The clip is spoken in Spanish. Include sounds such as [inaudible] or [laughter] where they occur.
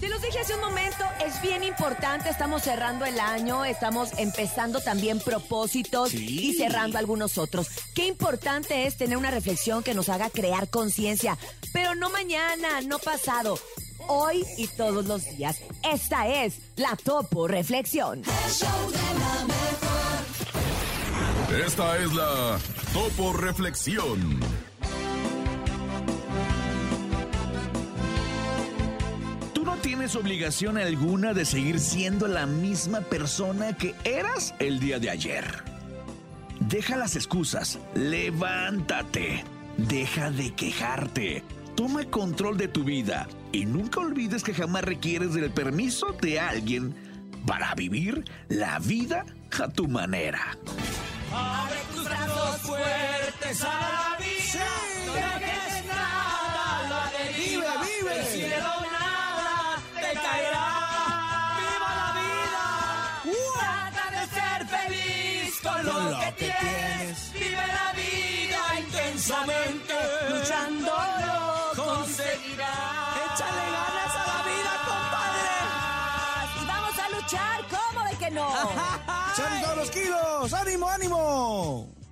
Te los dije hace un momento, es bien importante, estamos cerrando el año, estamos empezando también propósitos y cerrando algunos otros. Qué importante es tener una reflexión que nos haga crear conciencia, pero no mañana, no pasado, hoy y todos los días. Esta es la Topo Reflexión. Esta es la Topo Reflexión. Tienes obligación alguna de seguir siendo la misma persona que eras el día de ayer. Deja las excusas, levántate, deja de quejarte, toma control de tu vida y nunca olvides que jamás requieres del permiso de alguien para vivir la vida a tu manera. Abre tus brazos fuertes feliz con, lo, lo que, que tienes. Vive la vida intensamente. Luchando lo conseguirás. Échale ganas a la vida, compadre. Y vamos a luchar, ¿cómo de que no? [laughs] ¡Son todos los kilos! ¡Ánimo, ánimo!